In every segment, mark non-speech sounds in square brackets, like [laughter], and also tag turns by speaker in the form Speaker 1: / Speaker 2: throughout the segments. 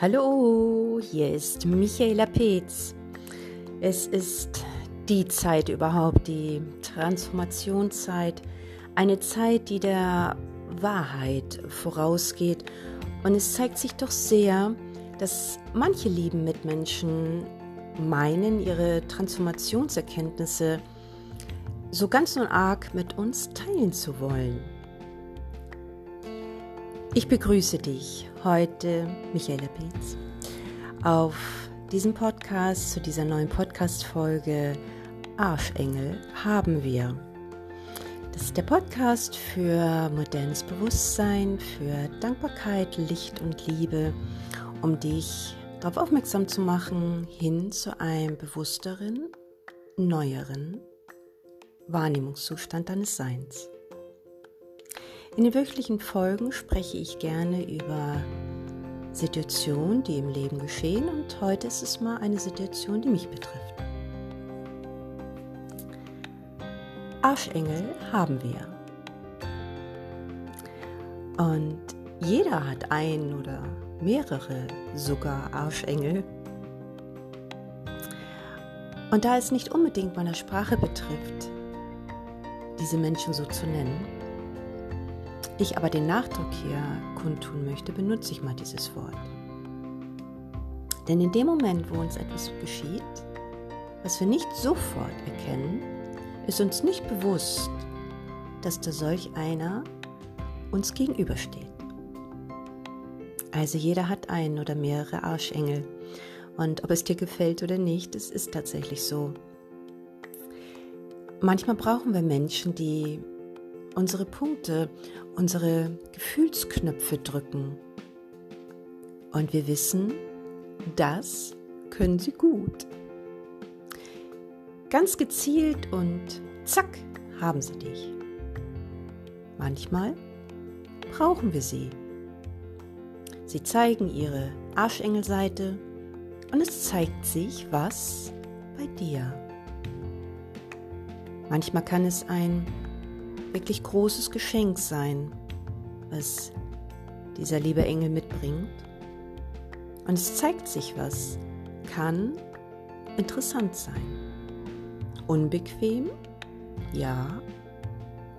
Speaker 1: Hallo, hier ist Michaela Peetz. Es ist die Zeit überhaupt, die Transformationszeit, eine Zeit, die der Wahrheit vorausgeht. Und es zeigt sich doch sehr, dass manche lieben Mitmenschen meinen, ihre Transformationserkenntnisse so ganz und arg mit uns teilen zu wollen. Ich begrüße dich heute, Michaela Pietz, auf diesem Podcast, zu dieser neuen Podcast-Folge Arschengel haben wir. Das ist der Podcast für modernes Bewusstsein, für Dankbarkeit, Licht und Liebe, um dich darauf aufmerksam zu machen, hin zu einem bewussteren, neueren Wahrnehmungszustand deines Seins. In den wöchentlichen Folgen spreche ich gerne über Situationen, die im Leben geschehen und heute ist es mal eine Situation, die mich betrifft. Arschengel haben wir. Und jeder hat ein oder mehrere sogar Arschengel. Und da es nicht unbedingt meiner Sprache betrifft, diese Menschen so zu nennen, ich aber den Nachdruck hier kundtun möchte, benutze ich mal dieses Wort. Denn in dem Moment, wo uns etwas geschieht, was wir nicht sofort erkennen, ist uns nicht bewusst, dass da solch einer uns gegenübersteht. Also jeder hat einen oder mehrere Arschengel. Und ob es dir gefällt oder nicht, es ist tatsächlich so. Manchmal brauchen wir Menschen, die unsere Punkte, unsere Gefühlsknöpfe drücken. Und wir wissen, das können sie gut. Ganz gezielt und zack haben sie dich. Manchmal brauchen wir sie. Sie zeigen ihre Arschengelseite und es zeigt sich was bei dir. Manchmal kann es ein wirklich großes Geschenk sein, was dieser liebe Engel mitbringt. Und es zeigt sich was, kann interessant sein. Unbequem? Ja,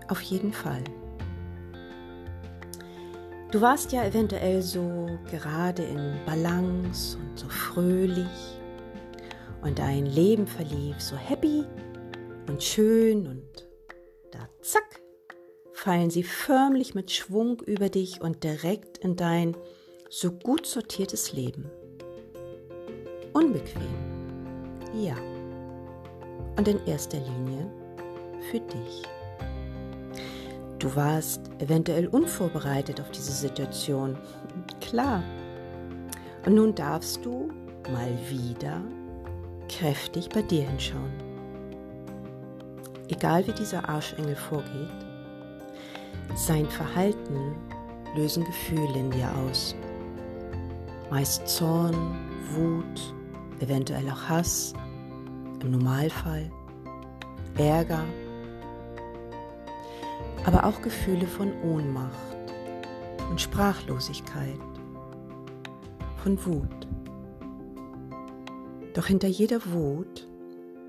Speaker 1: auf jeden Fall. Du warst ja eventuell so gerade in Balance und so fröhlich und dein Leben verlief so happy und schön und fallen sie förmlich mit Schwung über dich und direkt in dein so gut sortiertes Leben. Unbequem, ja. Und in erster Linie für dich. Du warst eventuell unvorbereitet auf diese Situation. Klar. Und nun darfst du mal wieder kräftig bei dir hinschauen. Egal wie dieser Arschengel vorgeht, sein Verhalten lösen Gefühle in dir aus. Meist Zorn, Wut, eventuell auch Hass, im Normalfall, Ärger, aber auch Gefühle von Ohnmacht und Sprachlosigkeit, von Wut. Doch hinter jeder Wut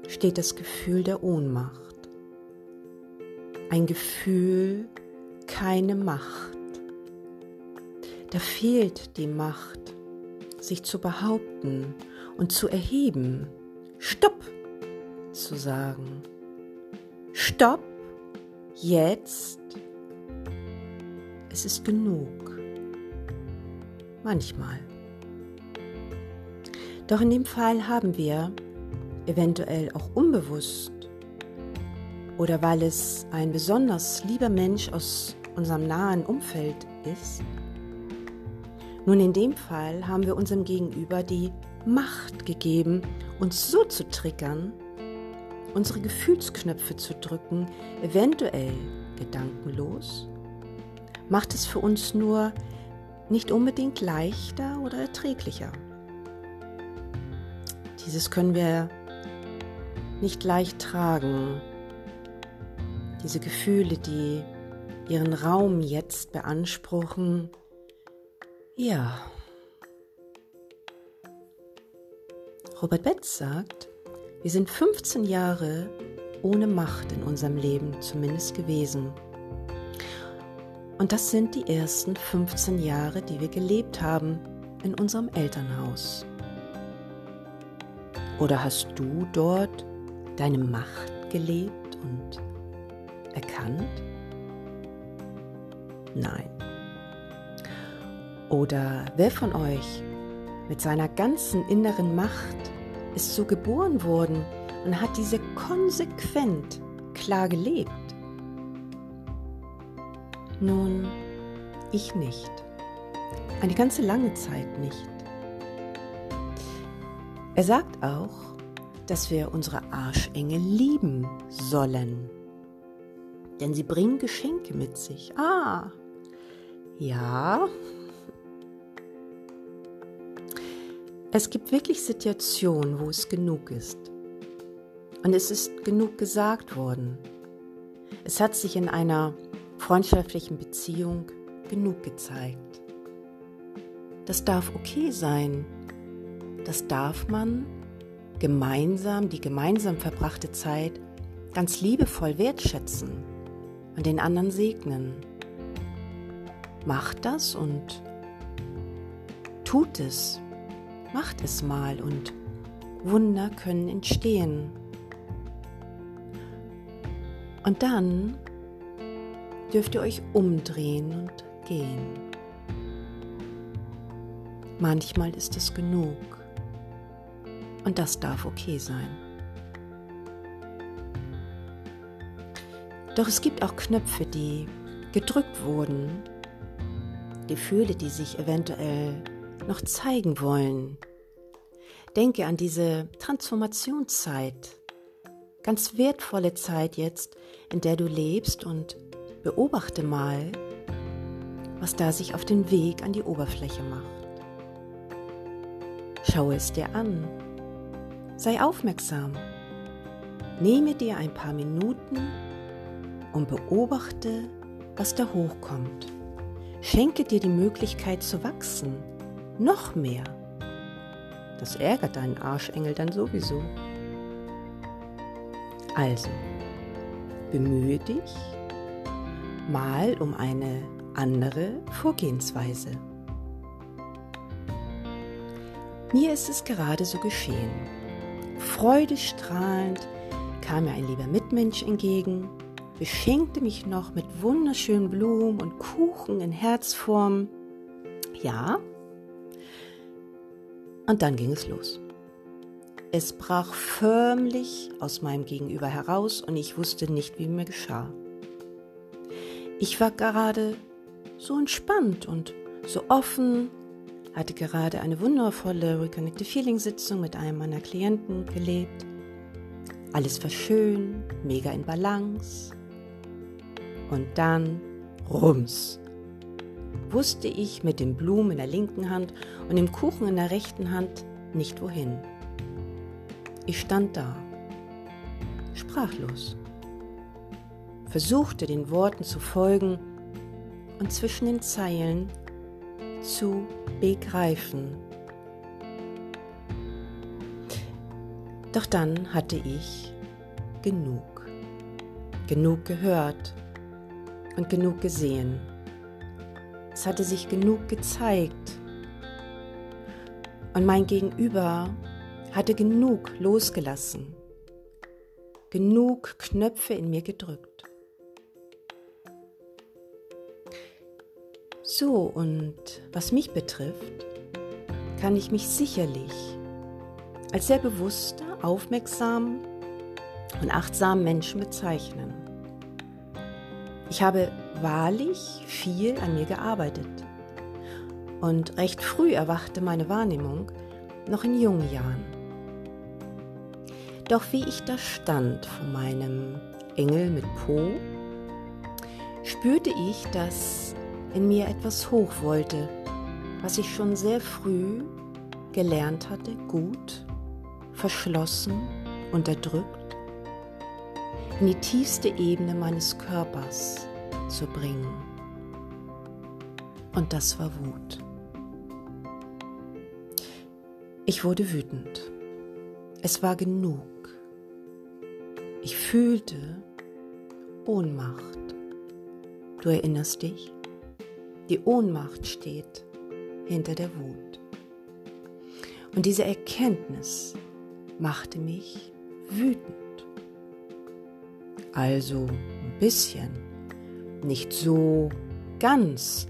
Speaker 1: steht das Gefühl der Ohnmacht. Ein Gefühl keine Macht. Da fehlt die Macht, sich zu behaupten und zu erheben. Stopp zu sagen. Stopp, jetzt. Es ist genug. Manchmal. Doch in dem Fall haben wir, eventuell auch unbewusst, oder weil es ein besonders lieber Mensch aus unserem nahen Umfeld ist. Nun, in dem Fall haben wir unserem Gegenüber die Macht gegeben, uns so zu triggern, unsere Gefühlsknöpfe zu drücken, eventuell gedankenlos, macht es für uns nur nicht unbedingt leichter oder erträglicher. Dieses können wir nicht leicht tragen, diese Gefühle, die ihren Raum jetzt beanspruchen, ja, Robert Betz sagt, wir sind 15 Jahre ohne Macht in unserem Leben zumindest gewesen. Und das sind die ersten 15 Jahre, die wir gelebt haben in unserem Elternhaus. Oder hast du dort deine Macht gelebt und erkannt? Nein. Oder wer von euch mit seiner ganzen inneren Macht ist so geboren worden und hat diese konsequent klar gelebt? Nun, ich nicht. Eine ganze lange Zeit nicht. Er sagt auch, dass wir unsere Arschengel lieben sollen. Denn sie bringen Geschenke mit sich. Ah, ja. Es gibt wirklich Situationen, wo es genug ist. Und es ist genug gesagt worden. Es hat sich in einer freundschaftlichen Beziehung genug gezeigt. Das darf okay sein. Das darf man gemeinsam, die gemeinsam verbrachte Zeit ganz liebevoll wertschätzen und den anderen segnen. Macht das und tut es. Macht es mal und Wunder können entstehen. Und dann dürft ihr euch umdrehen und gehen. Manchmal ist es genug. Und das darf okay sein. Doch es gibt auch Knöpfe, die gedrückt wurden, Gefühle, die sich eventuell noch zeigen wollen. Denke an diese Transformationszeit, ganz wertvolle Zeit jetzt, in der du lebst und beobachte mal, was da sich auf den Weg an die Oberfläche macht. Schaue es dir an. Sei aufmerksam. Nehme dir ein paar Minuten und beobachte, was da hochkommt. Schenke dir die Möglichkeit zu wachsen. Noch mehr. Das ärgert deinen Arschengel dann sowieso. Also, bemühe dich mal um eine andere Vorgehensweise. Mir ist es gerade so geschehen. Freudestrahlend kam mir ein lieber Mitmensch entgegen, beschenkte mich noch mit wunderschönen Blumen und Kuchen in Herzform. Ja. Und dann ging es los. Es brach förmlich aus meinem Gegenüber heraus und ich wusste nicht, wie mir geschah. Ich war gerade so entspannt und so offen hatte gerade eine wundervolle Reconnected Feeling Sitzung mit einem meiner Klienten gelebt. Alles war schön, mega in Balance. Und dann Rums. Wusste ich mit den Blumen in der linken Hand und dem Kuchen in der rechten Hand nicht wohin. Ich stand da, sprachlos, versuchte den Worten zu folgen und zwischen den Zeilen zu begreifen. Doch dann hatte ich genug, genug gehört und genug gesehen. Es hatte sich genug gezeigt und mein Gegenüber hatte genug losgelassen, genug Knöpfe in mir gedrückt. So, und was mich betrifft, kann ich mich sicherlich als sehr bewusster, aufmerksam und achtsam Menschen bezeichnen. Ich habe wahrlich viel an mir gearbeitet und recht früh erwachte meine Wahrnehmung, noch in jungen Jahren. Doch wie ich da stand vor meinem Engel mit Po, spürte ich, dass in mir etwas hoch wollte, was ich schon sehr früh gelernt hatte, gut, verschlossen, unterdrückt, in die tiefste Ebene meines Körpers zu bringen. Und das war Wut. Ich wurde wütend. Es war genug. Ich fühlte Ohnmacht. Du erinnerst dich? Die Ohnmacht steht hinter der Wut. Und diese Erkenntnis machte mich wütend. Also ein bisschen, nicht so ganz.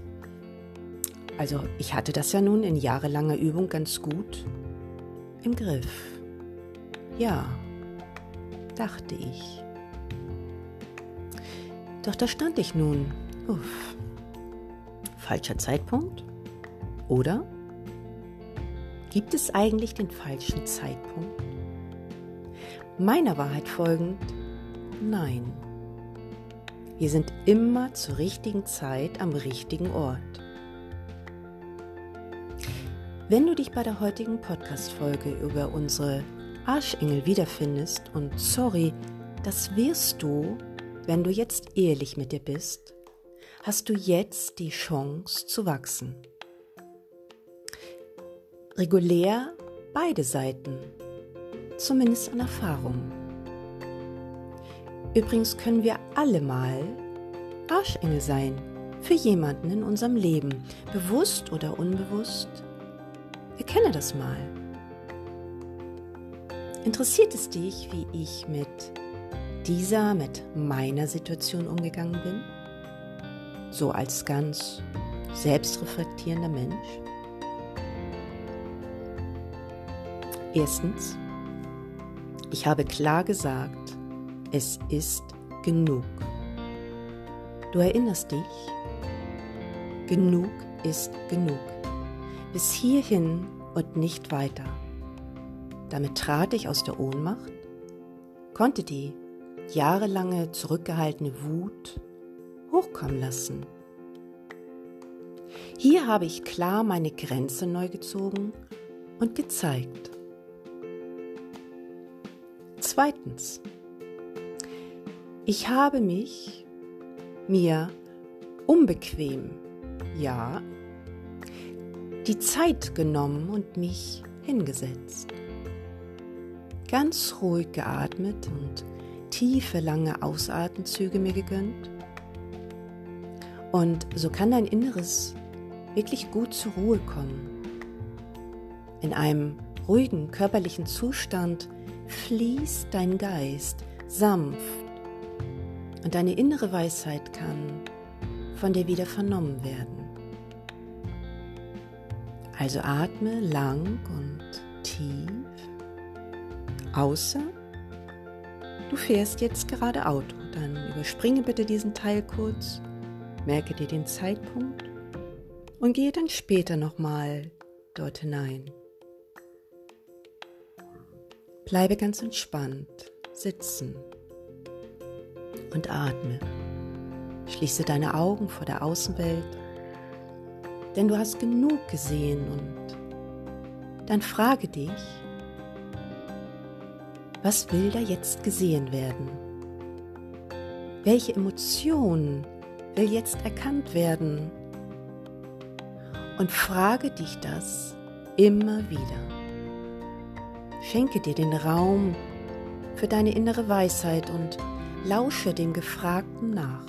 Speaker 1: Also ich hatte das ja nun in jahrelanger Übung ganz gut im Griff. Ja, dachte ich. Doch da stand ich nun. Uff. Falscher Zeitpunkt? Oder? Gibt es eigentlich den falschen Zeitpunkt? Meiner Wahrheit folgend, nein. Wir sind immer zur richtigen Zeit am richtigen Ort. Wenn du dich bei der heutigen Podcast-Folge über unsere Arschengel wiederfindest, und sorry, das wirst du, wenn du jetzt ehrlich mit dir bist, hast du jetzt die Chance zu wachsen. Regulär beide Seiten, zumindest an Erfahrung. Übrigens können wir alle mal Arschengel sein für jemanden in unserem Leben, bewusst oder unbewusst. Erkenne das mal. Interessiert es dich, wie ich mit dieser, mit meiner Situation umgegangen bin? So als ganz selbstreflektierender Mensch? Erstens, ich habe klar gesagt, es ist genug. Du erinnerst dich? Genug ist genug. Bis hierhin und nicht weiter. Damit trat ich aus der Ohnmacht, konnte die jahrelange zurückgehaltene Wut hochkommen lassen. Hier habe ich klar meine Grenze neu gezogen und gezeigt. Zweitens, ich habe mich mir unbequem, ja, die Zeit genommen und mich hingesetzt. Ganz ruhig geatmet und tiefe, lange Ausatemzüge mir gegönnt. Und so kann dein Inneres wirklich gut zur Ruhe kommen. In einem ruhigen körperlichen Zustand fließt dein Geist sanft und deine innere Weisheit kann von dir wieder vernommen werden. Also atme lang und tief, außer du fährst jetzt gerade Auto. Dann überspringe bitte diesen Teil kurz, merke dir den Zeitpunkt und gehe dann später nochmal dort hinein. Bleibe ganz entspannt sitzen und atme. Schließe deine Augen vor der Außenwelt, denn du hast genug gesehen und dann frage dich, was will da jetzt gesehen werden? Welche Emotion will jetzt erkannt werden? Und frage dich das immer wieder. Schenke dir den Raum für deine innere Weisheit und lausche dem Gefragten nach.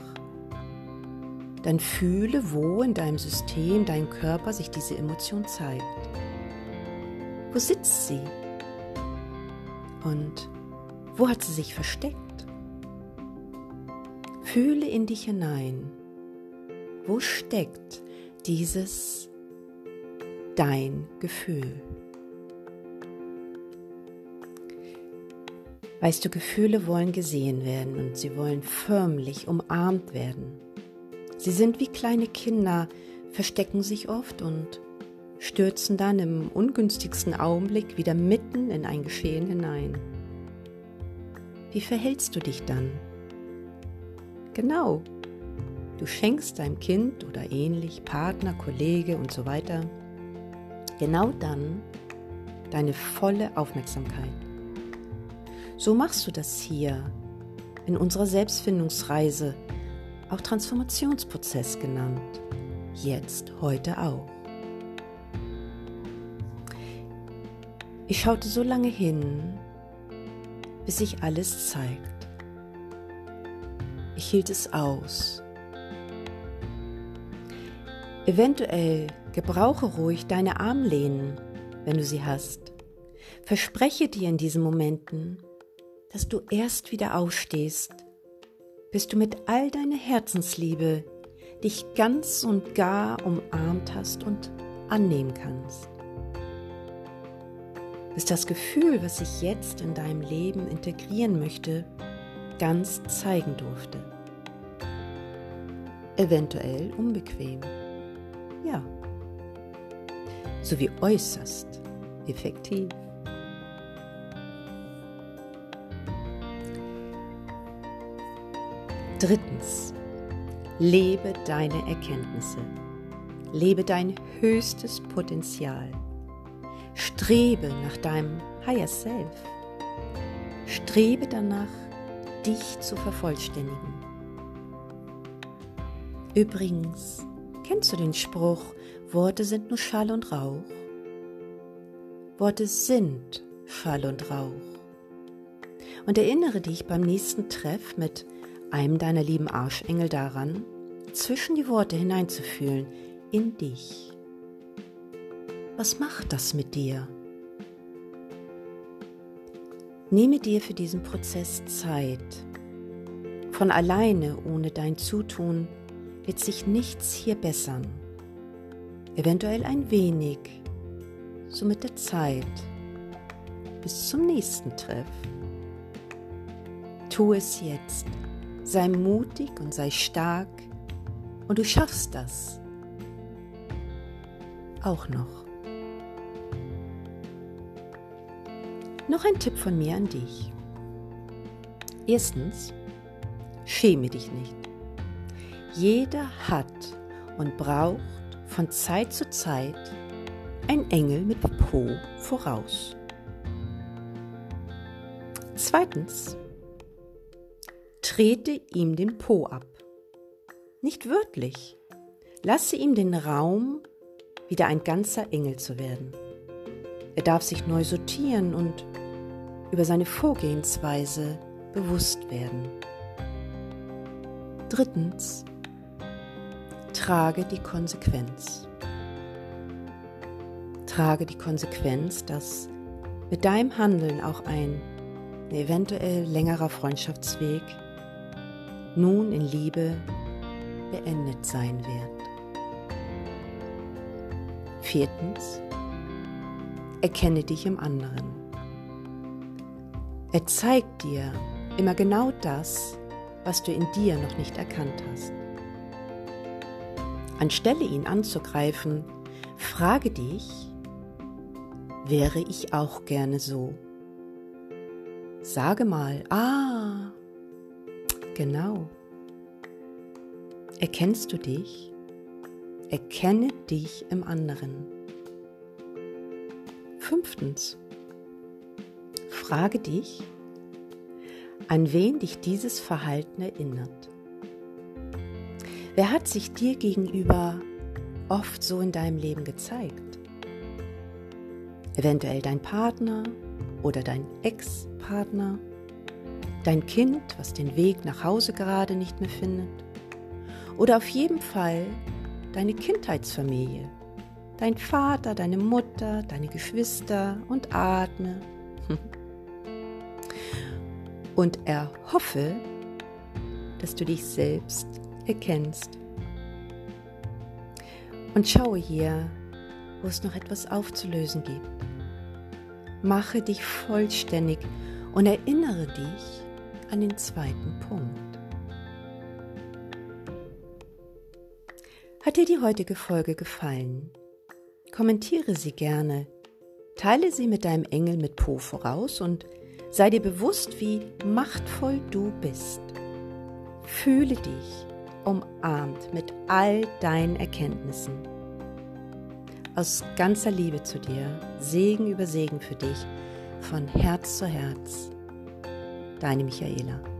Speaker 1: Dann fühle, wo in deinem System, deinem Körper sich diese Emotion zeigt. Wo sitzt sie? Und wo hat sie sich versteckt? Fühle in dich hinein. Wo steckt dieses dein Gefühl? Weißt du, Gefühle wollen gesehen werden und sie wollen förmlich umarmt werden. Sie sind wie kleine Kinder, verstecken sich oft und stürzen dann im ungünstigsten Augenblick wieder mitten in ein Geschehen hinein. Wie verhältst du dich dann? Genau, du schenkst deinem Kind oder ähnlich, Partner, Kollege und so weiter, genau dann deine volle Aufmerksamkeit. So machst du das hier in unserer Selbstfindungsreise, auch Transformationsprozess genannt, jetzt, heute auch. Ich schaute so lange hin, bis sich alles zeigt. Ich hielt es aus. Eventuell gebrauche ruhig deine Armlehnen, wenn du sie hast. Verspreche dir in diesen Momenten, dass du erst wieder aufstehst, bis du mit all deiner Herzensliebe dich ganz und gar umarmt hast und annehmen kannst. Bis das Gefühl, was ich jetzt in deinem Leben integrieren möchte, ganz zeigen durfte. Eventuell unbequem. Ja. Sowie äußerst effektiv. Drittens, lebe deine Erkenntnisse. Lebe dein höchstes Potenzial. Strebe nach deinem Higher Self. Strebe danach, dich zu vervollständigen. Übrigens, kennst du den Spruch, Worte sind nur Schall und Rauch? Worte sind Schall und Rauch. Und erinnere dich beim nächsten Treff mit einem deiner lieben Arschengel daran, zwischen die Worte hineinzufühlen in dich. Was macht das mit dir? Nehme dir für diesen Prozess Zeit. Von alleine, ohne dein Zutun, wird sich nichts hier bessern. Eventuell ein wenig, so mit der Zeit. Bis zum nächsten Treff. Tu es jetzt sei mutig und sei stark und du schaffst das. Auch noch. Noch ein Tipp von mir an dich. Erstens, schäme dich nicht. Jeder hat und braucht von Zeit zu Zeit ein Engel mit Po voraus. Zweitens, trete ihm den Po ab. Nicht wörtlich. Lasse ihm den Raum, wieder ein ganzer Engel zu werden. Er darf sich neu sortieren und über seine Vorgehensweise bewusst werden. Drittens, trage die Konsequenz. Trage die Konsequenz, dass mit deinem Handeln auch ein eventuell längerer Freundschaftsweg nun in Liebe beendet sein wird. Viertens, erkenne dich im anderen. Er zeigt dir immer genau das, was du in dir noch nicht erkannt hast. Anstelle ihn anzugreifen, frage dich, wäre ich auch gerne so? Sage mal, ah, Genau. Erkennst du dich? Erkenne dich im anderen. Fünftens. Frage dich, an wen dich dieses Verhalten erinnert. Wer hat sich dir gegenüber oft so in deinem Leben gezeigt? Eventuell dein Partner oder dein Ex-Partner? Dein Kind, was den Weg nach Hause gerade nicht mehr findet, oder auf jeden Fall deine Kindheitsfamilie, dein Vater, deine Mutter, deine Geschwister und atme. [laughs] Und erhoffe, dass du dich selbst erkennst. Und schaue hier, wo es noch etwas aufzulösen gibt. Mache dich vollständig und erinnere dich an den zweiten Punkt. Hat dir die heutige Folge gefallen? Kommentiere sie gerne, teile sie mit deinem Engel mit Po voraus und sei dir bewusst, wie machtvoll du bist. Fühle dich umarmt mit all deinen Erkenntnissen. Aus ganzer Liebe zu dir, Segen über Segen für dich, von Herz zu Herz Deine Michaela.